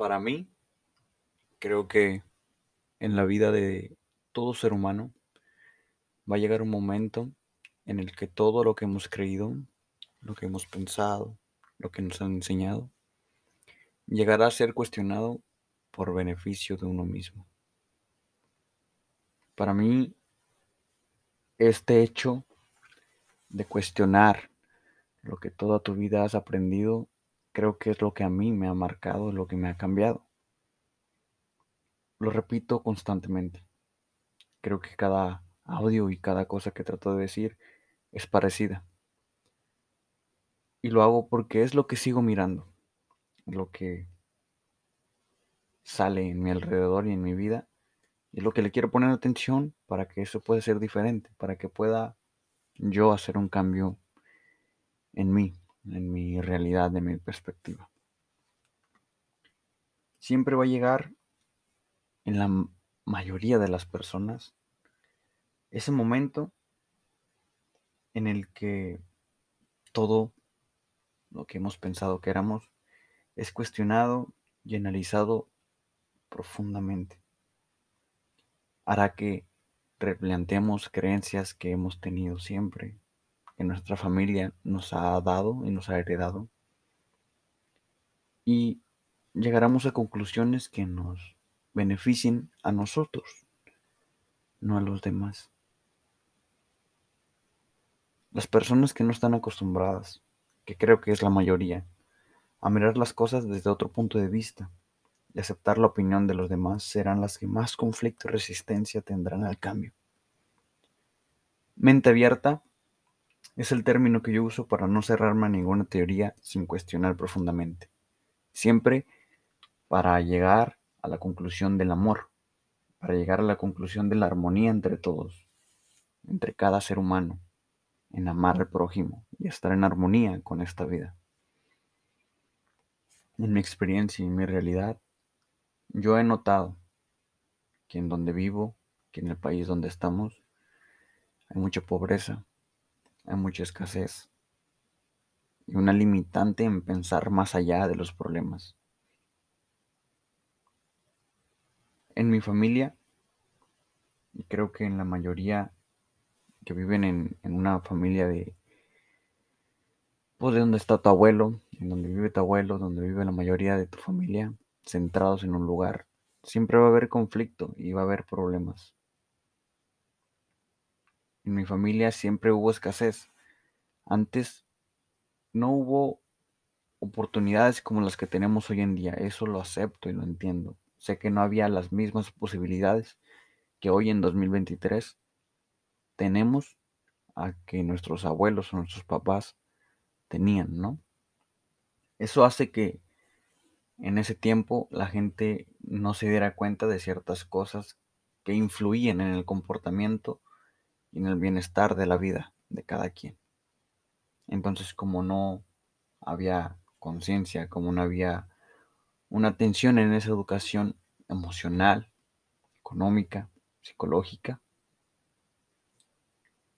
Para mí, creo que en la vida de todo ser humano va a llegar un momento en el que todo lo que hemos creído, lo que hemos pensado, lo que nos han enseñado, llegará a ser cuestionado por beneficio de uno mismo. Para mí, este hecho de cuestionar lo que toda tu vida has aprendido, creo que es lo que a mí me ha marcado, lo que me ha cambiado. Lo repito constantemente. Creo que cada audio y cada cosa que trato de decir es parecida. Y lo hago porque es lo que sigo mirando, lo que sale en mi alrededor y en mi vida. Y lo que le quiero poner atención para que eso pueda ser diferente, para que pueda yo hacer un cambio en mí, en mi realidad, en mi perspectiva. Siempre va a llegar en la mayoría de las personas ese momento en el que todo lo que hemos pensado que éramos es cuestionado y analizado profundamente. Hará que replanteemos creencias que hemos tenido siempre, que nuestra familia nos ha dado y nos ha heredado. Y llegaremos a conclusiones que nos beneficien a nosotros, no a los demás. Las personas que no están acostumbradas, que creo que es la mayoría, a mirar las cosas desde otro punto de vista y aceptar la opinión de los demás serán las que más conflicto y resistencia tendrán al cambio. Mente abierta es el término que yo uso para no cerrarme a ninguna teoría sin cuestionar profundamente. Siempre para llegar a la conclusión del amor, para llegar a la conclusión de la armonía entre todos, entre cada ser humano, en amar al prójimo y estar en armonía con esta vida. En mi experiencia y en mi realidad, yo he notado que en donde vivo, que en el país donde estamos, hay mucha pobreza, hay mucha escasez y una limitante en pensar más allá de los problemas. En mi familia, y creo que en la mayoría que viven en, una familia de, pues de donde está tu abuelo, en donde vive tu abuelo, donde vive la mayoría de tu familia, centrados en un lugar, siempre va a haber conflicto y va a haber problemas. En mi familia siempre hubo escasez. Antes no hubo oportunidades como las que tenemos hoy en día. Eso lo acepto y lo entiendo. Sé que no había las mismas posibilidades que hoy en 2023 tenemos a que nuestros abuelos o nuestros papás tenían, ¿no? Eso hace que en ese tiempo la gente no se diera cuenta de ciertas cosas que influían en el comportamiento y en el bienestar de la vida de cada quien. Entonces, como no había conciencia, como no había una atención en esa educación emocional, económica, psicológica,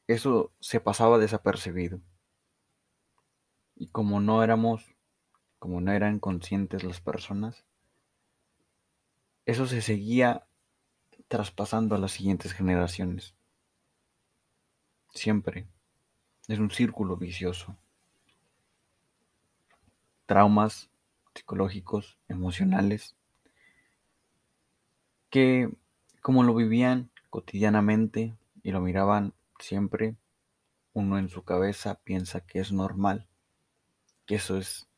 eso se pasaba desapercibido. Y como no éramos, como no eran conscientes las personas, eso se seguía traspasando a las siguientes generaciones. Siempre. Es un círculo vicioso. Traumas psicológicos, emocionales, que como lo vivían cotidianamente y lo miraban siempre, uno en su cabeza piensa que es normal, que eso es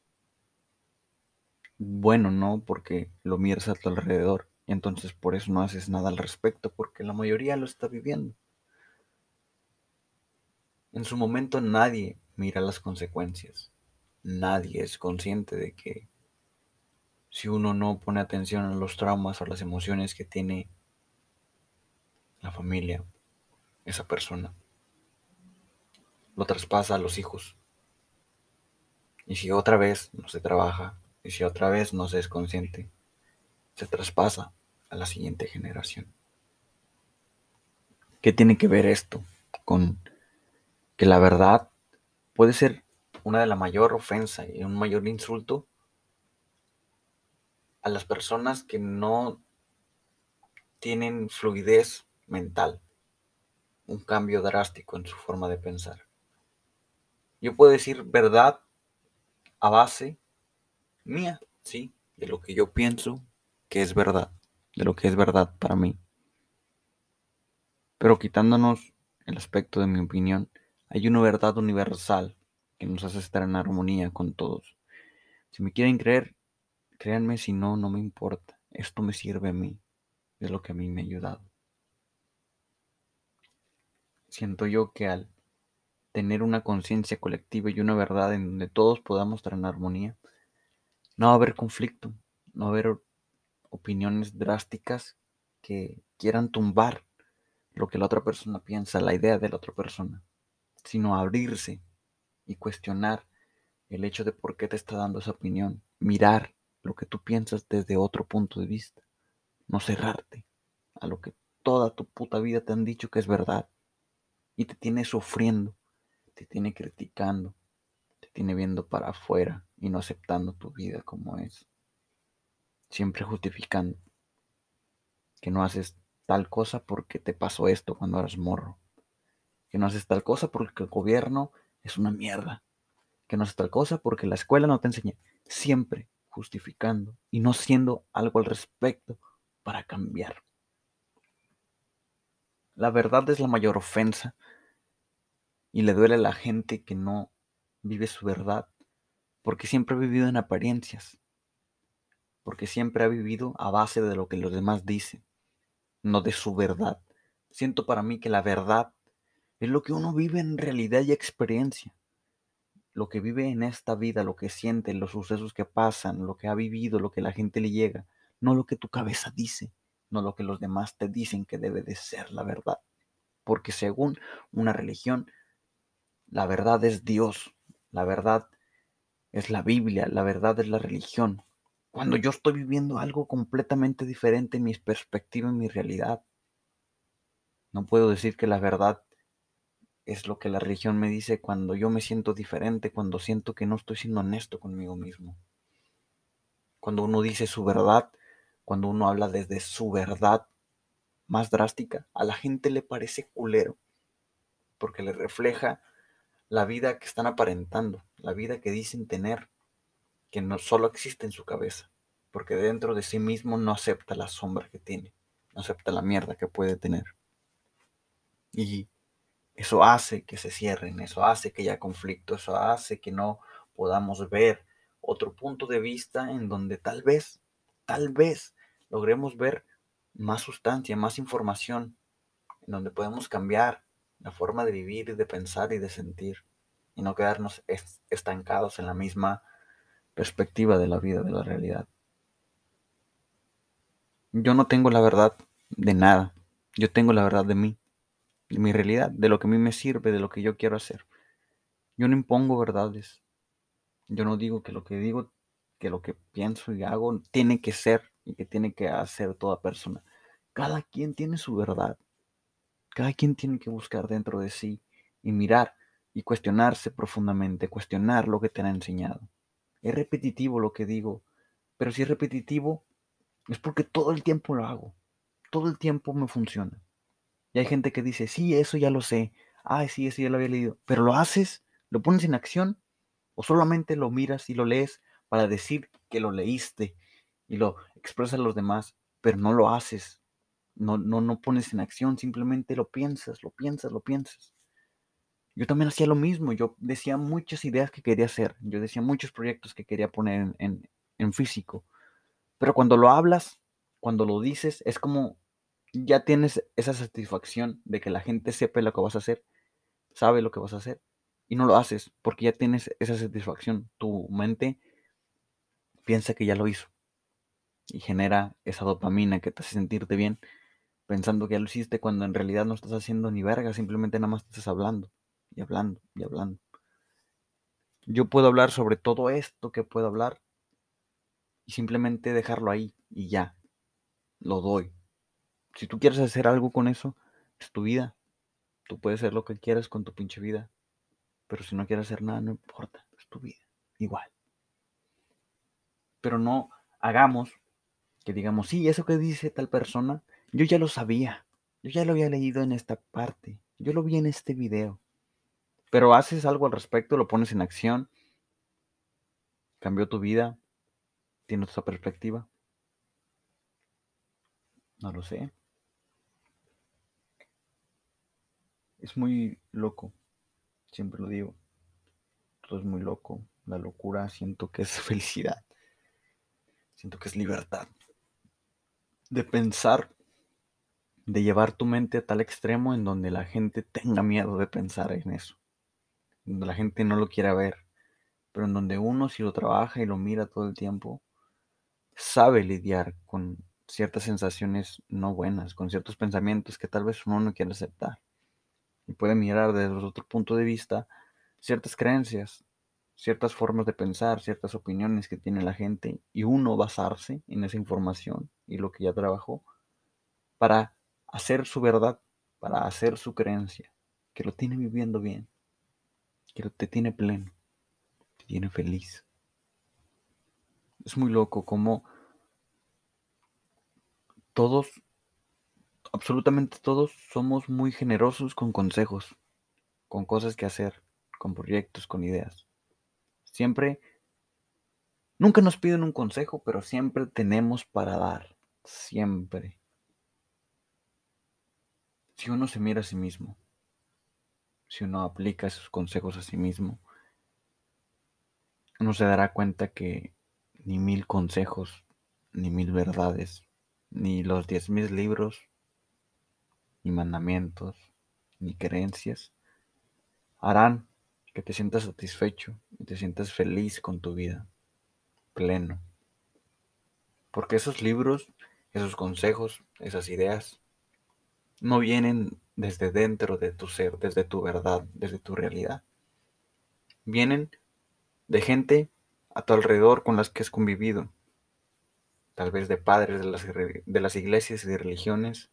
bueno, ¿no? Porque lo miras a tu alrededor y entonces por eso no haces nada al respecto, porque la mayoría lo está viviendo. En su momento nadie mira las consecuencias, nadie es consciente de que si uno no pone atención a los traumas o las emociones que tiene la familia, esa persona, lo traspasa a los hijos. Y si otra vez no se trabaja, y si otra vez no se es consciente, se traspasa a la siguiente generación. ¿Qué tiene que ver esto con que la verdad puede ser una de la mayor ofensa y un mayor insulto a las personas que no tienen fluidez mental, un cambio drástico en su forma de pensar. Yo puedo decir verdad a base mía, sí, de lo que yo pienso que es verdad, de lo que es verdad para mí. Pero quitándonos el aspecto de mi opinión, hay una verdad universal que nos hace estar en armonía con todos. Si me quieren creer, créanme, si no, no me importa. Esto me sirve a mí, es lo que a mí me ha ayudado. Siento yo que al tener una conciencia colectiva y una verdad en donde todos podamos estar en armonía, no va a haber conflicto, no va a haber opiniones drásticas que quieran tumbar lo que la otra persona piensa, la idea de la otra persona, sino abrirse y cuestionar el hecho de por qué te está dando esa opinión, mirar lo que tú piensas desde otro punto de vista, no cerrarte a lo que toda tu puta vida te han dicho que es verdad. Y te tiene sufriendo, te tiene criticando, te tiene viendo para afuera y no aceptando tu vida como es, siempre justificando que no haces tal cosa porque te pasó esto cuando eras morro. Que no haces tal cosa porque el gobierno es una mierda. Que no haces tal cosa porque la escuela no te enseña. Siempre justificando y no siendo algo al respecto para cambiar. La verdad es la mayor ofensa y le duele a la gente que no vive su verdad porque siempre ha vivido en apariencias, porque siempre ha vivido a base de lo que los demás dicen no de su verdad. Siento para mí que la verdad es lo que uno vive en realidad y experiencia. Lo que vive en esta vida, lo que siente, los sucesos que pasan, lo que ha vivido, lo que la gente le llega, no lo que tu cabeza dice, no lo que los demás te dicen que debe de ser la verdad. Porque según una religión, la verdad es Dios, la verdad es la Biblia, la verdad es la religión, cuando yo estoy viviendo algo completamente diferente en mi perspectiva, en mi realidad. No puedo decir que la verdad es lo que la religión me dice cuando yo me siento diferente, cuando siento que no estoy siendo honesto conmigo mismo. Cuando uno dice su verdad, cuando uno habla desde su verdad más drástica, a la gente le parece culero, porque le refleja la vida que están aparentando, la vida que dicen tener, que no solo existe en su cabeza, porque dentro de sí mismo no acepta la sombra que tiene, no acepta la mierda que puede tener. Y eso hace que se cierren, eso hace que haya conflicto, eso hace que no podamos ver otro punto de vista en donde tal vez, tal vez logremos ver más sustancia, más información, en donde podemos cambiar la forma de vivir, de pensar y de sentir, y no quedarnos estancados en la misma perspectiva de la vida, de la realidad. Yo no tengo la verdad de nada. Yo tengo la verdad de mí, mi realidad, de lo que a mí me sirve, de lo que yo quiero hacer. Yo no impongo verdades. Yo no digo que lo que digo, que lo que pienso y hago tiene que ser y que tiene que hacer toda persona. Cada quien tiene su verdad. Cada quien tiene que buscar dentro de sí y mirar y cuestionarse profundamente, cuestionar lo que te han enseñado. Es repetitivo lo que digo, pero si es repetitivo es porque todo el tiempo lo hago. Todo el tiempo me funciona. Y hay gente que dice, sí, eso ya lo sé. Ay, sí, eso ya lo había leído. Pero lo haces, lo pones en acción o solamente lo miras y lo lees para decir que lo leíste y lo expresas a los demás, pero no lo haces. No, no, no pones en acción, simplemente lo piensas, lo piensas, lo piensas. Yo también hacía lo mismo, yo decía muchas ideas que quería hacer, yo decía muchos proyectos que quería poner en, físico, pero cuando lo hablas, cuando lo dices, es como ya tienes esa satisfacción de que la gente sepa lo que vas a hacer, sabe lo que vas a hacer, y no lo haces porque ya tienes esa satisfacción. Tu mente piensa que ya lo hizo y genera esa dopamina que te hace sentirte bien pensando que ya lo hiciste cuando en realidad no estás haciendo ni verga, simplemente nada más estás hablando y hablando y hablando. Yo puedo hablar sobre todo esto que puedo hablar y simplemente dejarlo ahí y ya, lo doy. Si tú quieres hacer algo con eso, es tu vida. Tú puedes hacer lo que quieras con tu pinche vida. Pero si no quieres hacer nada, no importa, es tu vida. Igual. Pero no hagamos que digamos, sí, eso que dice tal persona, yo ya lo sabía, yo ya lo había leído en esta parte, yo lo vi en este video, pero haces algo al respecto, lo pones en acción, cambió tu vida, tienes otra perspectiva. No lo sé. Es muy loco, siempre lo digo. Todo es muy loco. La locura siento que es felicidad. Siento que es libertad. De pensar, de llevar tu mente a tal extremo en donde la gente tenga miedo de pensar en eso. Donde la gente no lo quiera ver. Pero en donde uno si lo trabaja y lo mira todo el tiempo, sabe lidiar con ciertas sensaciones no buenas, con ciertos pensamientos que tal vez uno no quiere aceptar. Y puede mirar desde otro punto de vista ciertas creencias, ciertas formas de pensar, ciertas opiniones que tiene la gente y uno basarse en esa información y lo que ya trabajó para hacer su verdad, para hacer su creencia, que lo tiene viviendo bien, que te tiene pleno, te tiene feliz. Es muy loco como todos, absolutamente todos, somos muy generosos con consejos, con cosas que hacer, con proyectos, con ideas. Siempre, nunca nos piden un consejo, pero siempre tenemos para dar, siempre. Si uno se mira a sí mismo, si uno aplica esos consejos a sí mismo, uno se dará cuenta que ni mil consejos, ni mil verdades ni los diez mil libros, ni mandamientos, ni creencias harán que te sientas satisfecho y te sientas feliz con tu vida, pleno. Porque esos libros, esos consejos, esas ideas, no vienen desde dentro de tu ser, desde tu verdad, desde tu realidad. Vienen de gente a tu alrededor con las que has convivido, tal vez de padres de las, de las iglesias y de religiones,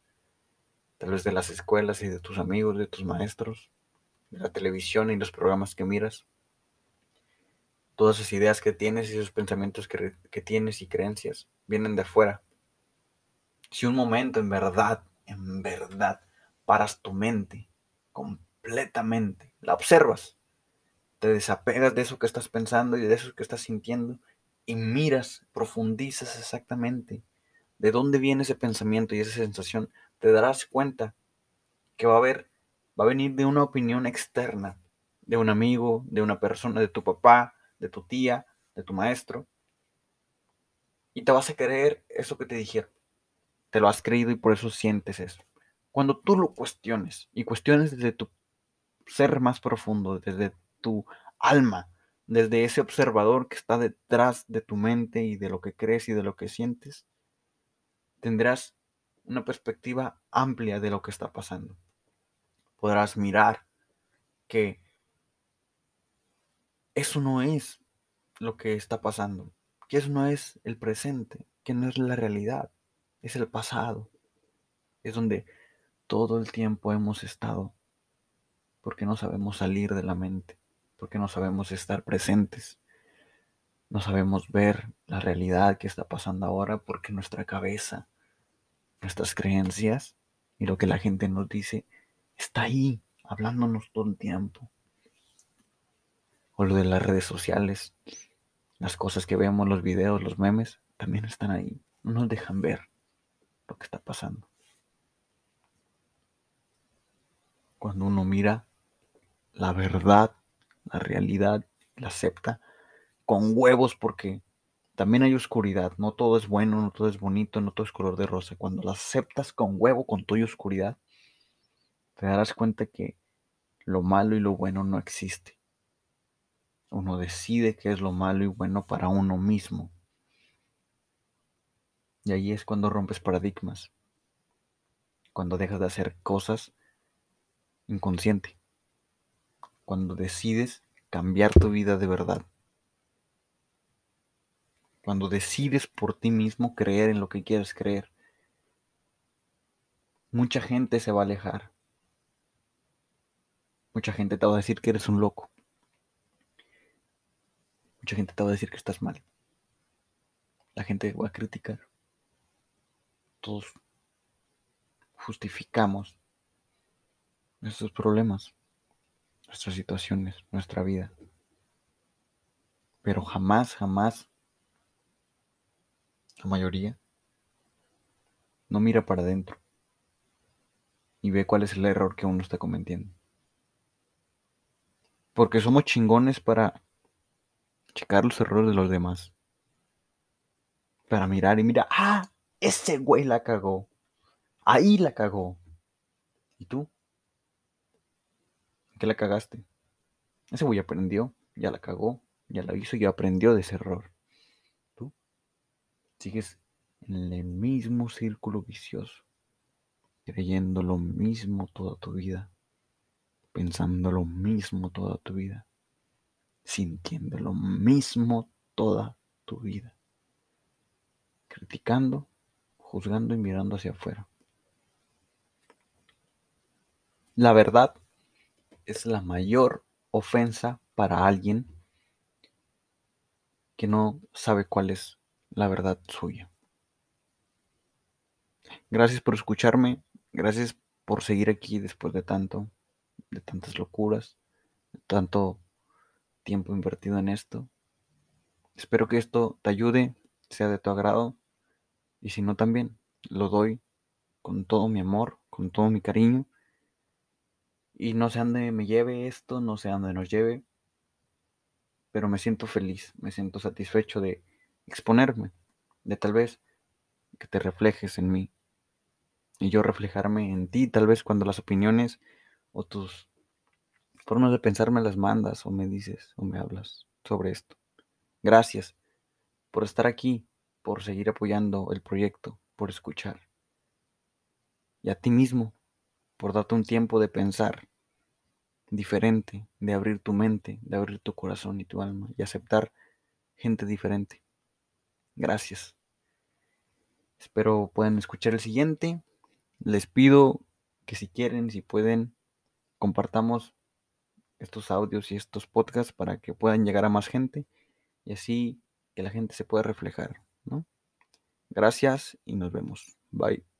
tal vez de las escuelas y de tus amigos, de tus maestros, de la televisión y los programas que miras. Todas esas ideas que tienes y esos pensamientos que, que tienes y creencias vienen de afuera. Si un momento en verdad, en verdad, paras tu mente completamente, la observas, te desapegas de eso que estás pensando y de eso que estás sintiendo y miras, profundizas exactamente de dónde viene ese pensamiento y esa sensación, te darás cuenta que va a haber, va a venir de una opinión externa, de un amigo, de una persona, de tu papá, de tu tía, de tu maestro. Y te vas a creer eso que te dijeron. Te lo has creído y por eso sientes eso. Cuando tú lo cuestiones y cuestiones desde tu ser más profundo, desde tu alma, desde ese observador que está detrás de tu mente y de lo que crees y de lo que sientes, tendrás una perspectiva amplia de lo que está pasando. Podrás mirar que eso no es lo que está pasando, que eso no es el presente, que no es la realidad, es el pasado. Es donde todo el tiempo hemos estado, porque no sabemos salir de la mente porque no sabemos estar presentes. No sabemos ver la realidad que está pasando ahora porque nuestra cabeza, nuestras creencias y lo que la gente nos dice está ahí, hablándonos todo el tiempo. O lo de las redes sociales, las cosas que vemos, los videos, los memes, también están ahí. No nos dejan ver lo que está pasando. Cuando uno mira la verdad la realidad, la acepta con huevos porque también hay oscuridad, no todo es bueno, no todo es bonito, no todo es color de rosa. Cuando la aceptas con huevo, con tu oscuridad, te darás cuenta que lo malo y lo bueno no existe. Uno decide qué es lo malo y bueno para uno mismo. Y ahí es cuando rompes paradigmas. Cuando dejas de hacer cosas inconsciente cuando decides cambiar tu vida de verdad. Cuando decides por ti mismo creer en lo que quieres creer. Mucha gente se va a alejar. Mucha gente te va a decir que eres un loco. Mucha gente te va a decir que estás mal. La gente va a criticar. todos justificamos nuestros problemas, nuestras situaciones, nuestra vida. Pero jamás, jamás, la mayoría, no mira para adentro y ve cuál es el error que uno está cometiendo. Porque somos chingones para checar los errores de los demás. Para mirar y mira, ah, ese güey la cagó. Ahí la cagó. ¿Y tú? ¿Qué la cagaste? Ese güey aprendió, ya la cagó, ya la hizo y aprendió de ese error. Sigues en el mismo círculo vicioso, creyendo lo mismo toda tu vida, pensando lo mismo toda tu vida, sintiendo lo mismo toda tu vida, criticando, juzgando y mirando hacia afuera. La verdad es la mayor ofensa para alguien que no sabe cuál es la verdad suya. Gracias por escucharme, gracias por seguir aquí después de tanto, de tantas locuras, de tanto tiempo invertido en esto. Espero que esto te ayude, sea de tu agrado, y si no también, lo doy con todo mi amor, con todo mi cariño y no sé dónde me lleve esto, no sé dónde nos lleve, pero me siento feliz, me siento satisfecho de exponerme, de tal vez que te reflejes en mí y yo reflejarme en ti, tal vez cuando las opiniones o tus formas de pensar me las mandas o me dices o me hablas sobre esto. Gracias por estar aquí, por seguir apoyando el proyecto, por escuchar. Y a ti mismo, por darte un tiempo de pensar diferente, de abrir tu mente, de abrir tu corazón y tu alma y aceptar gente diferente. Gracias. Espero puedan escuchar el siguiente. Les pido que si quieren, si pueden, compartamos estos audios y estos podcasts para que puedan llegar a más gente y así que la gente se pueda reflejar, ¿no? Gracias y nos vemos. Bye.